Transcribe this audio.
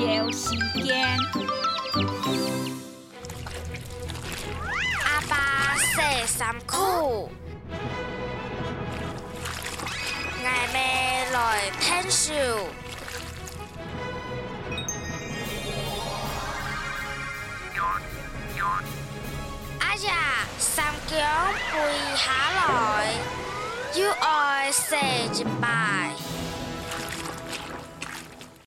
游时间。阿爸洗衫裤，艾妹来听书。阿爷，三更背下來，要愛寫一 bài。